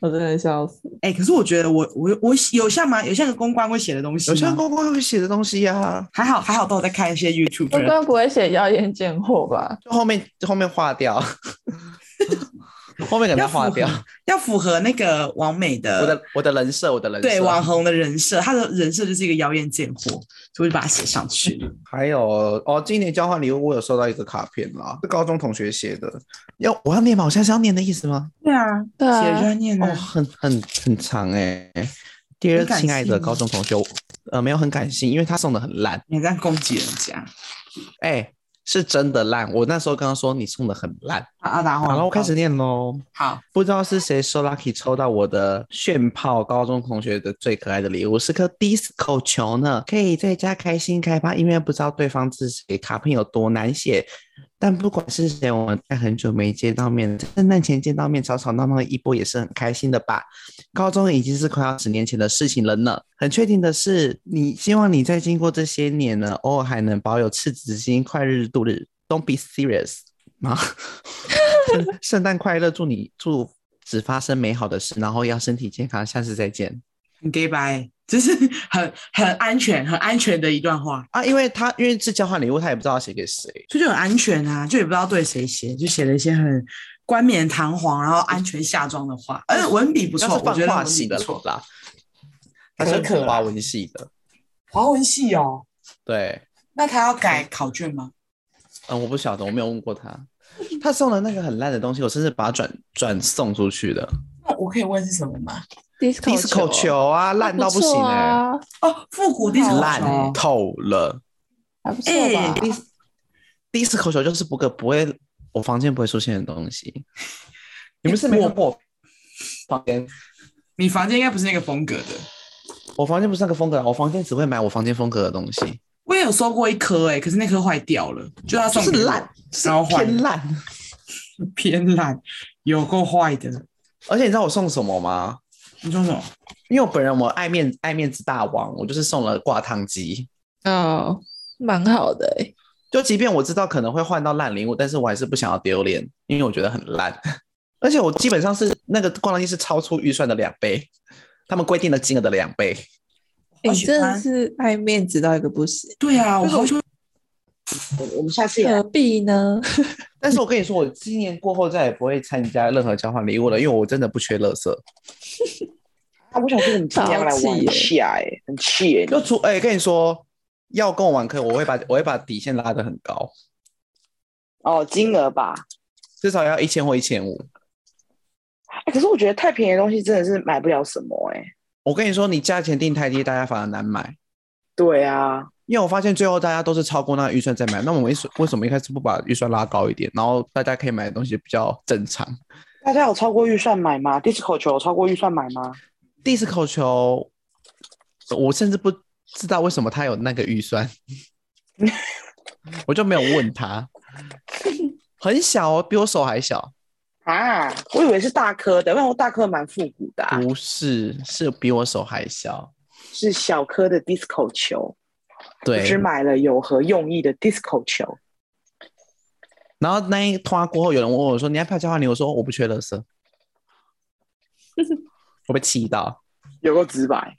我真的笑死。哎、欸，可是我觉得我我我有像吗？有像个公关会写的东西，有像公关会写的东西呀、啊。还好还好，都有在看一些 YouTube。公关不会写妖艳贱货吧？就后面就后面划掉。后面给他划掉，要符合那个完美的我的我的人设，我的人设，对网红的人设，他的人设就是一个妖艳贱货，就会把它写上去。还有哦，今年交换礼物我有收到一个卡片啦，是高中同学写的，要我要念吗？我现在是要念的意思吗？对啊，对啊，写着念哦，很很很长哎、欸。第二，亲爱的高中同学，呃，没有很感性，因为他送的很烂。你在攻击人家？哎、欸。是真的烂，我那时候刚刚说你送的很烂。阿达，好了，我开始念喽。好，不知道是谁收 lucky 抽到我的炫炮高中同学的最可爱的礼物，是颗 disco 球呢，可以在家开心开趴，因为不知道对方是谁，卡片有多难写。但不管是谁，我们在很久没见到面，圣诞前见到面，吵吵闹闹的一波也是很开心的吧？高中已经是快要十年前的事情了呢。很确定的是，你希望你在经过这些年呢，偶尔还能保有赤子之心，快日度日。Don't be serious 吗？圣诞快乐，祝你祝只发生美好的事，然后要身体健康，下次再见。很 gay bye，这是 很很安全、很安全的一段话啊！因为他因为是交换礼物，他也不知道要写给谁，所以就很安全啊，就也不知道对谁写，就写了一些很冠冕堂皇，然后安全下装的话，而且文笔不错，我觉得文笔不错啦。他是可华文系的，华文系哦，对。那他要改考卷吗？嗯，我不晓得，我没有问过他。他送的那个很烂的东西，我甚至把它转转送出去的。那我可以问是什么吗？disco 球啊，烂到不行哎、欸！哦，复古 disco 烂透了，还不错吧？disco 球就是不可不会，我房间不会出现的东西。你们是没有过房间？你房间应该不是那个风格的。我房间不是那个风格，我房间只会买我房间风格的东西。我也有收过一颗哎，可是那颗坏掉了，就他送是烂，然后偏烂，偏烂，有够坏的。而且你知道我送什么吗？你说什么？因为我本人我爱面爱面子大王，我就是送了挂烫机。哦，蛮好的哎。就即便我知道可能会换到烂礼物，但是我还是不想要丢脸，因为我觉得很烂。而且我基本上是那个挂烫机是超出预算的两倍，他们规定的金额的两倍。你真的是爱面子到一个不行。对啊，我好喜欢我们下次也何必呢？但是我跟你说，我今年过后再也不会参加任何交换礼物了，因为我真的不缺乐色。啊，我想说，你今天要来玩一下，哎，很气哎。就出哎，跟你说，要跟我玩可以，我会把我会把底线拉得很高。哦，金额吧，至少要一千或一千五。哎，可是我觉得太便宜的东西真的是买不了什么哎。我跟你说，你价钱定太低，大家反而难买。对啊，因为我发现最后大家都是超过那个预算再买。那我们为什为什么一开始不把预算拉高一点，然后大家可以买的东西比较正常？大家有超过预算买吗？Disco 球有超过预算买吗？Disco 球，我甚至不知道为什么他有那个预算，我就没有问他。很小哦，比我手还小啊！我以为是大颗的，因为我大颗蛮复古的啊。不是，是比我手还小，是小颗的 Disco 球。对，只买了有何用意的 Disco 球。然后那一通话过后，有人问我说：“你要不要交换礼物？”我说：“我不缺乐色。” 我被气到，有够直白。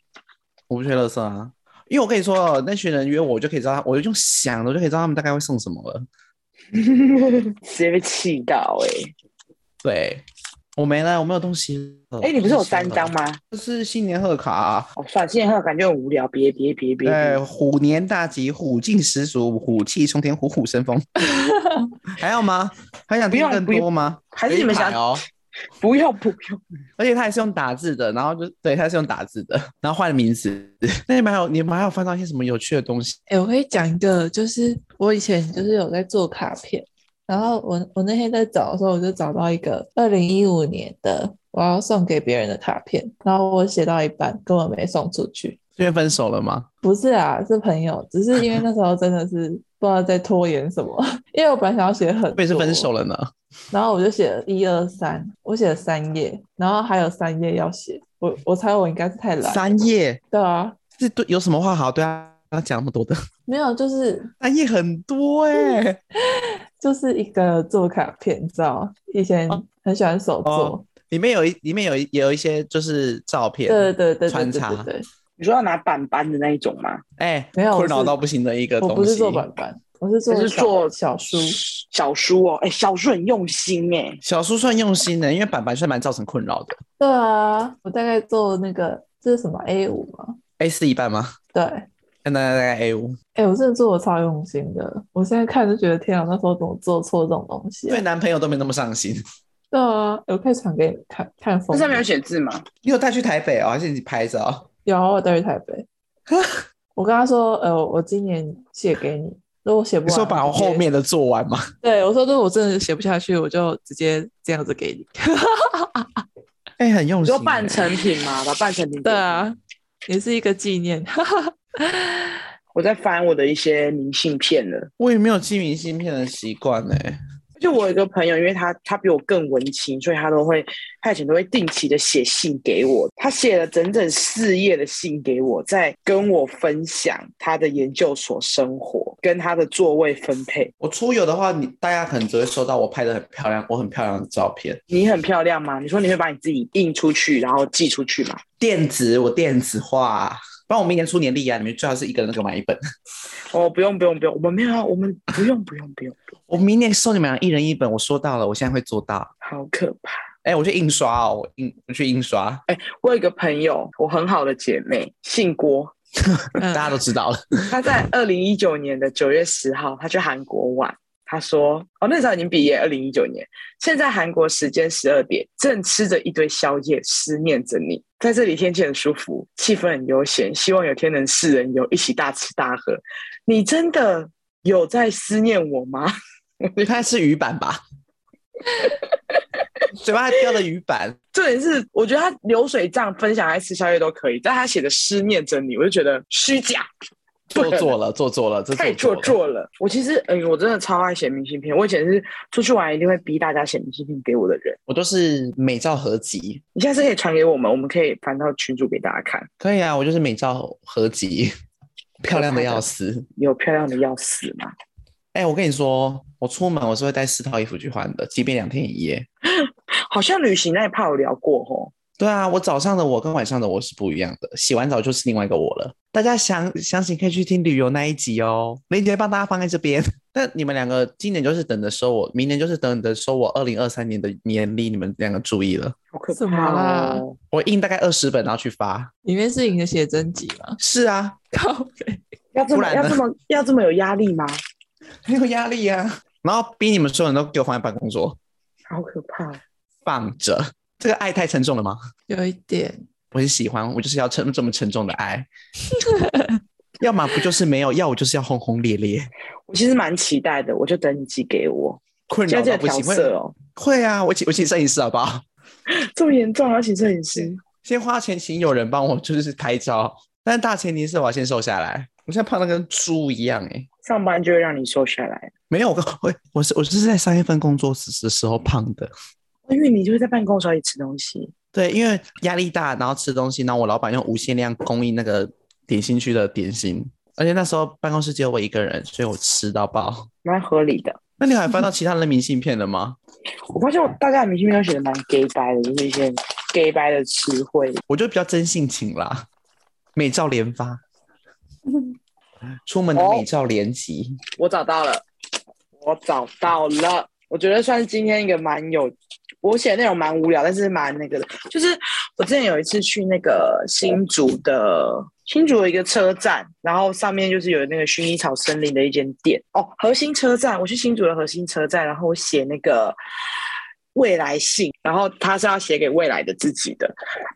我不缺乐色啊，因为我跟你说，那群人约我，我就可以知道，我就用想的，我就可以知道他们大概会送什么了。直接被气到哎、欸！对，我没了，我没有东西。哎、欸，你不是有三张吗？这是新年贺卡、啊。哦，算了，新年贺卡感觉很无聊，别别别别。哎，虎年大吉，虎劲十足，虎气冲天，虎虎生风。还要吗？还想听更多吗？还是你们想哦？不用不用，而且他还是用打字的，然后就对，他是用打字的，然后换了名字。那你们还有你们还有翻到一些什么有趣的东西？哎、欸，我可以讲一个，就是我以前就是有在做卡片，然后我我那天在找的时候，我就找到一个二零一五年的我要送给别人的卡片，然后我写到一半根本没送出去。因为分手了吗？不是啊，是朋友，只是因为那时候真的是 不知道在拖延什么，因为我本来想要写很多，为什么是分手了呢？然后我就写了一二三，我写了三页，然后还有三页要写，我我猜我应该是太懒。三页？对啊，是对，有什么话好对啊？他讲那么多的，没有，就是翻译很多哎、欸，就是一个做卡片，你知道，以前很喜欢手做，哦、里面有一里面有也有一些就是照片，对对对，穿插。对，你说要拿板板的那一种吗？哎、欸，没有，困扰到不行的一个东西。我不是做板板。我是做，是做小书，小书哦，哎、欸，小书很用心哎，小书算用心的，因为板板算蛮造成困扰的。对啊，我大概做那个，这是什么 A 五吗？A 四一半吗？对，那大概大概 A 五。哎、欸，我真的做的超用心的，我现在看就觉得天啊，那时候怎么做错这种东西、啊？对男朋友都没那么上心。对啊，我可以传给你看看封。那上面有写字吗？你有带去台北哦，还是你拍着哦？有，我带去台北。我跟他说，呃，我今年写给你。如果写不完，你说把我后面的做完吗？对，我说，如果我真的写不下去，我就直接这样子给你。哎、欸，很用心、欸。就半成品嘛，把半成品。对啊，也是一个纪念。我在翻我的一些明信片了。我也没有寄明信片的习惯呢。就我有一个朋友，因为他他比我更文青，所以他都会，他以前都会定期的写信给我。他写了整整四页的信给我，在跟我分享他的研究所生活跟他的座位分配。我出游的话，你大家可能只会收到我拍的很漂亮，我很漂亮的照片。你很漂亮吗？你说你会把你自己印出去，然后寄出去吗？电子，我电子化。帮我明年出年历啊！你们最好是一个人给我买一本。哦，不用不用不用，我们没有，我们不用不用不用。我明年送你们俩一人一本，我说到了，我现在会做到。好可怕！哎、欸，我去印刷哦，我印我去印刷。哎、欸，我有一个朋友，我很好的姐妹，姓郭，大家都知道了。她在二零一九年的九月十号，她去韩国玩。他说：“哦，那时候已经毕业，二零一九年。现在韩国时间十二点，正吃着一堆宵夜，思念着你。在这里天气很舒服，气氛很悠闲，希望有天能四人游，一起大吃大喝。你真的有在思念我吗？你看是鱼板吧？嘴巴还叼着鱼板。重点是，我觉得他流水账分享还是吃宵夜都可以，但他写的思念着你，我就觉得虚假。”做作了，做作了，这太做作了。我其实，嗯，我真的超爱写明信片。我以前是出去玩一定会逼大家写明信片给我的人。我都是美照合集，你下次可以传给我们，我们可以翻到群组给大家看。可以啊，我就是美照合集，漂亮的要死。有漂亮的要死吗？哎、欸，我跟你说，我出门我是会带四套衣服去换的，即便两天一夜。好像旅行那一趴有聊过哦。对啊，我早上的我跟晚上的我是不一样的，洗完澡就是另外一个我了。大家详详情可以去听旅游那一集哦，链接帮大家放在这边。那你们两个今年就是等着收我，明年就是等着收我二零二三年的年历，你们两个注意了。好可怕啦！我印大概二十本，然后去发。里面是你的写真集吗？是啊，靠北，要这么要这么要这么有压力吗？很有压力啊！然后逼你们所有人都给我放在办公桌，好可怕！放着，这个爱太沉重了吗？有一点，我很喜欢，我就是要沉这么沉重的爱。要么不就是没有，要我就是要轰轰烈烈。我其实蛮期待的，我就等你寄给我。困扰到不行哦。会啊，我请我请摄影师好不好？这么严重，要请摄影师？先花钱请有人帮我，就是拍照。但是大前提是我要先瘦下来。我现在胖的跟猪一样哎。上班就会让你瘦下来？没有，我我我是我是在上一份工作时的时候胖的。因为你就是在办公室里吃东西。对，因为压力大，然后吃东西，然后我老板用无限量供应那个点心区的点心，而且那时候办公室只有我一个人，所以我吃到饱，蛮合理的。那你还翻到其他人的明信片了吗？我发现我大家的明信片都写的蛮 gay 白的，就是一些 gay 白的词汇。我就比较真性情啦，美照连发，出门的美照连集。哦，我找到了，我找到了，我觉得算是今天一个蛮有。我写的内容蛮无聊，但是蛮那个的。就是我之前有一次去那个新竹的新竹的一个车站，然后上面就是有那个薰衣草森林的一间店哦。核心车站，我去新竹的核心车站，然后我写那个未来信，然后他是要写给未来的自己的，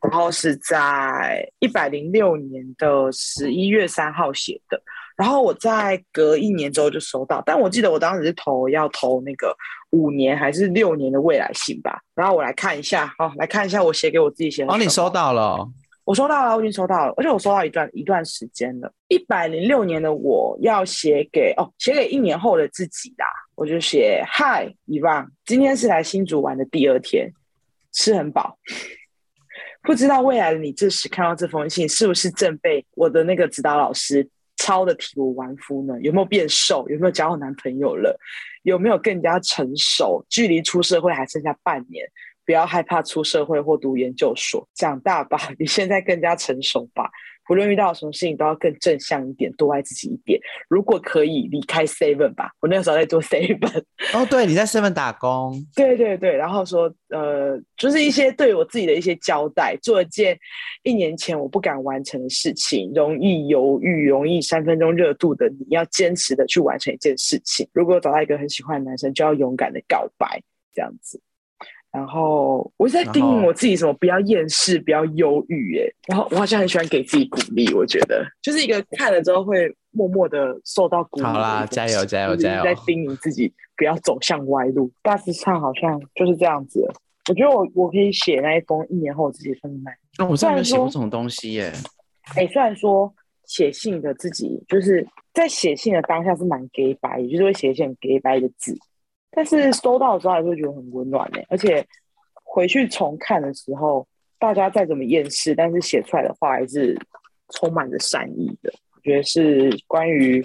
然后是在一百零六年的十一月三号写的。然后我在隔一年之后就收到，但我记得我当时是投要投那个五年还是六年的未来信吧。然后我来看一下，好，来看一下我写给我自己写的。哦，你收到了？我收到了，我已经收到了，而且我收到一段一段时间了。一百零六年的我要写给哦，写给一年后的自己啦。我就写嗨，伊娃，今天是来新竹玩的第二天，吃很饱，不知道未来的你这时看到这封信，是不是正被我的那个指导老师超的体无完肤呢？有没有变瘦？有没有交到男朋友了？有没有更加成熟？距离出社会还剩下半年，不要害怕出社会或读研究所，长大吧，你现在更加成熟吧。不论遇到什么事情，都要更正向一点，多爱自己一点。如果可以离开 Seven 吧，我那个时候在做 Seven。哦，对，你在 Seven 打工。对对对，然后说，呃，就是一些对我自己的一些交代，做一件一年前我不敢完成的事情，容易犹豫，容易三分钟热度的，你要坚持的去完成一件事情。如果找到一个很喜欢的男生，就要勇敢的告白，这样子。然后我是在叮咛我自己，什么不要厌世，不要忧郁，哎，然后我好像很喜欢给自己鼓励，我觉得就是一个看了之后会默默的受到鼓励。好啦，加油加油加油！在叮咛自己不要走向歪路。大致上好像就是这样子。我觉得我我可以写那一封一年后自己分享。那、哦、我真的没有写过这种东西耶。哎，虽然说写信的自己就是在写信的当下是蛮 gay 白，也就是会写一些很给白的字。但是收到的时候还是觉得很温暖呢，而且回去重看的时候，大家再怎么厌世，但是写出来的话还是充满着善意的。我觉得是关于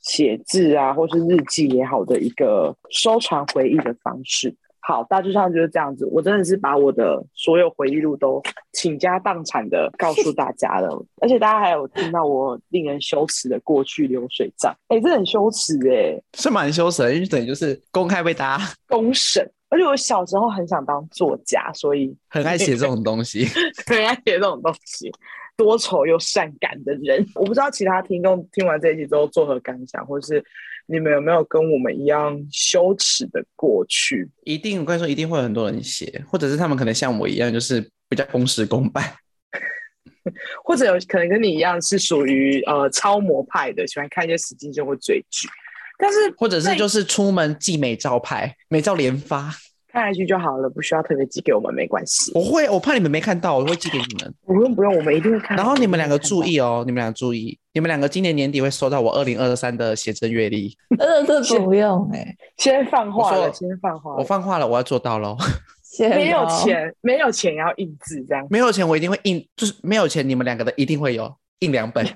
写字啊，或是日记也好的一个收藏回忆的方式。好，大致上就是这样子。我真的是把我的所有回忆录都倾家荡产的告诉大家了，而且大家还有听到我令人羞耻的过去流水账。哎、欸，这很羞耻哎、欸，是蛮羞耻的，因为等于就是公开被大家 公审。而且我小时候很想当作家，所以很爱写这种东西，很爱写这种东西。多愁又善感的人，我不知道其他听众听完这一集之后作何感想，或是。你们有没有跟我们一样羞耻的过去？一定，我跟你说，一定会有很多人写，或者是他们可能像我一样，就是比较公事公办，或者有可能跟你一样是属于呃超模派的，喜欢看一些实境秀或追剧，但是或者是就是出门寄美照派，美照连发。看下去就好了，不需要特别寄给我们，没关系。我会，我怕你们没看到，我会寄给你们。不用不用，我们一定会看。然后你们两个注意哦，你们两个注意，你们两个今年年底会收到我二零二三的写真月历。呃，这不用哎、欸，先放话了，先放话。我放话了，我要做到喽。没有钱，没有钱要印字这样。没有钱，我一定会印，就是没有钱，你们两个的一定会有印两本。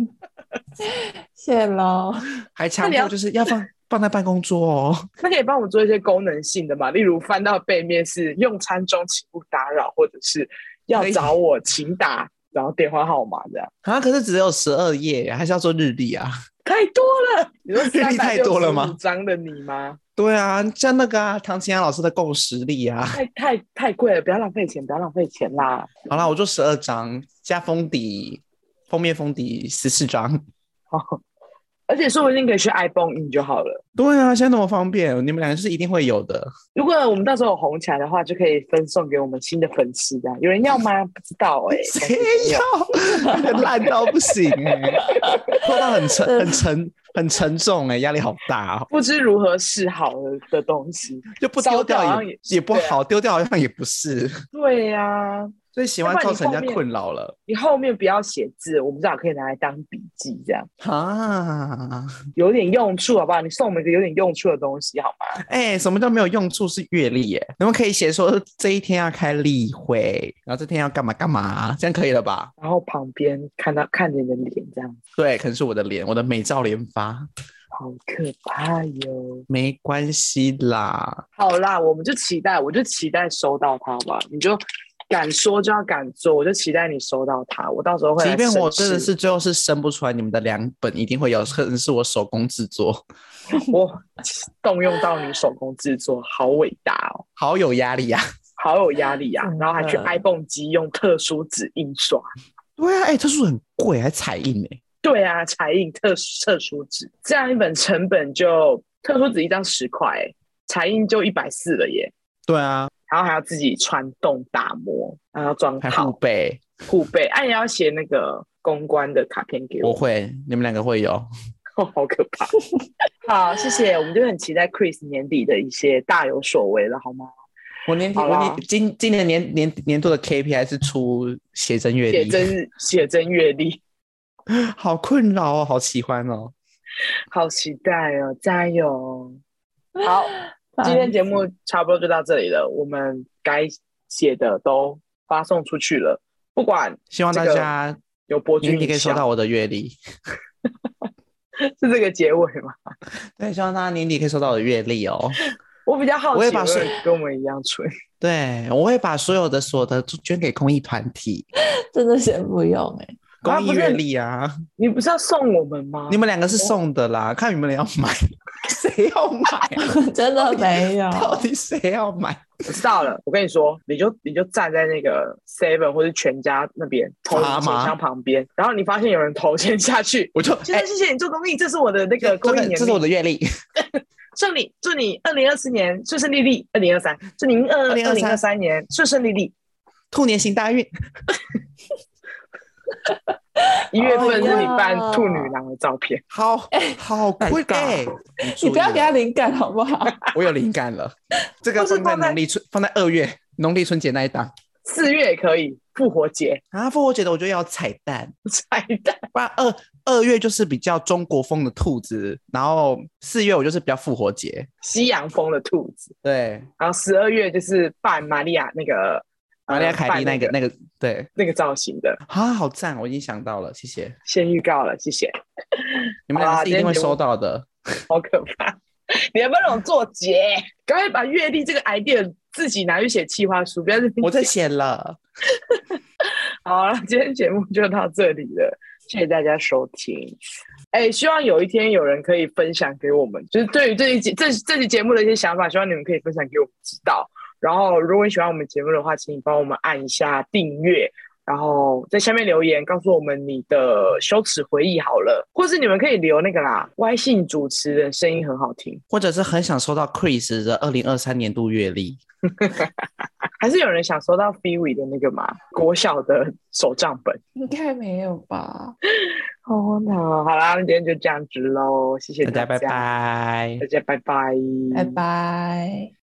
谢喽。还强调就是要放。放在办公桌哦，那可以帮我们做一些功能性的嘛？例如翻到背面是用餐中请勿打扰，或者是要找我请打，然后电话号码这样。啊，可是只有十二页，还是要做日历啊？太多了，你说日历太多了吗？张的你吗？对啊，像那个啊，唐青阳老师的共识力啊，太太太贵了，不要浪费钱，不要浪费钱啦。好啦，我做十二张加封底，封面封底十四张。哦而且说不定可以去 iPhone 印就好了。对啊，现在那么方便，你们两个是一定会有的。如果我们到时候有红起来的话，就可以分送给我们新的粉丝这样。有人要吗？不知道哎、欸，谁要？烂到不行哎、欸，拖到很沉、很沉、很沉重哎、欸，压力好大哦。不知如何是好的的东西，就不丢掉也也不好，丢、啊、掉好像也不是。对呀、啊。所以喜欢造成人家困扰了你。你后面不要写字，我们至少可以拿来当笔记，这样啊，有点用处，好不好？你送我们一个有点用处的东西，好吗？哎、欸，什么叫没有用处？是阅历耶，你们可以写说这一天要开例会，然后这天要干嘛干嘛，这样可以了吧？然后旁边看到看着你的脸，这样对，可能是我的脸，我的美照连发，好可怕哟。没关系啦，好啦，我们就期待，我就期待收到它吧，你就。敢说就要敢做，我就期待你收到它。我到时候会，即便我真的是最后是生不出来，你们的两本一定会有，可能是我手工制作。我动用到你手工制作，好伟大哦，好有压力呀、啊，好有压力呀、啊。然后还去 iPhone 机用特殊纸印刷。对啊，哎、欸，特殊很贵，还彩印呢、欸。对啊，彩印特特殊纸，这样一本成本就特殊纸一张十块，彩印就一百四了耶。对啊。然后还要自己穿洞打磨，然后装好护背，护背。哎、啊，也要写那个公关的卡片给我。我会，你们两个会有。哦，好可怕。好，谢谢。我们就很期待 Chris 年底的一些大有所为了，好吗？我年底，我年今今年年年年度的 KPI 是出写真阅历，写真写真阅历，好困扰哦，好喜欢哦，好期待哦，加油！好。今天节目差不多就到这里了，我们该写的都发送出去了。不管希望大家有播君，你可以收到我的月历，是这个结尾吗？对，希望大家年底可以收到我的月历哦。我比较好奇，我会把水跟我们一样纯。对，我会把所有的所得捐给公益团体。真的先不用哎、欸，公益月历啊，你不是要送我们吗？你们两个是送的啦，哦、看你们俩要买。谁要买？真的没有。到底谁要买？我知道了。我跟你说，你就你就站在那个 Seven 或者全家那边投钱箱旁边，然后你发现有人投钱下去，我就现在谢谢你做公益，这是我的那个公益年历，这是我的月历。祝你祝你二零二四年顺顺利利，二零二三祝您二二零二三年顺顺利利，兔年行大运。一月份是你扮兔女郎的照片，好，好贵哎！你不要给他灵感好不好？我有灵感了，这个放在农历春，放在二月农历春节那一档，四月也可以，复活节啊，复活节的我觉得要彩蛋，彩蛋，不然二二月就是比较中国风的兔子，然后四月我就是比较复活节。西洋风的兔子，对，然后十二月就是扮玛利亚那个。玛利亚凯莉那个那个对那个造型的啊，好赞！我已经想到了，谢谢。先预告了，谢谢。你们俩一定会收到的。好可怕！你要不要让我做结？赶快把月历这个 idea 自己拿去写企划书，不要我在写了。好了，今天节目就到这里了，谢谢大家收听。哎，希望有一天有人可以分享给我们，就是对于这一集这这期节目的一些想法，希望你们可以分享给我们知道。然后，如果你喜欢我们节目的话，请你帮我们按一下订阅，然后在下面留言告诉我们你的羞耻回忆好了，或是你们可以留那个啦，歪信主持人声音很好听，或者是很想收到 Chris 的二零二三年度月历，还是有人想收到 Phoebe 的那个吗？国小的手账本应该没有吧？哦，那好啦，那今天就这样子喽，谢谢大家，大家拜拜，大家拜拜，拜拜。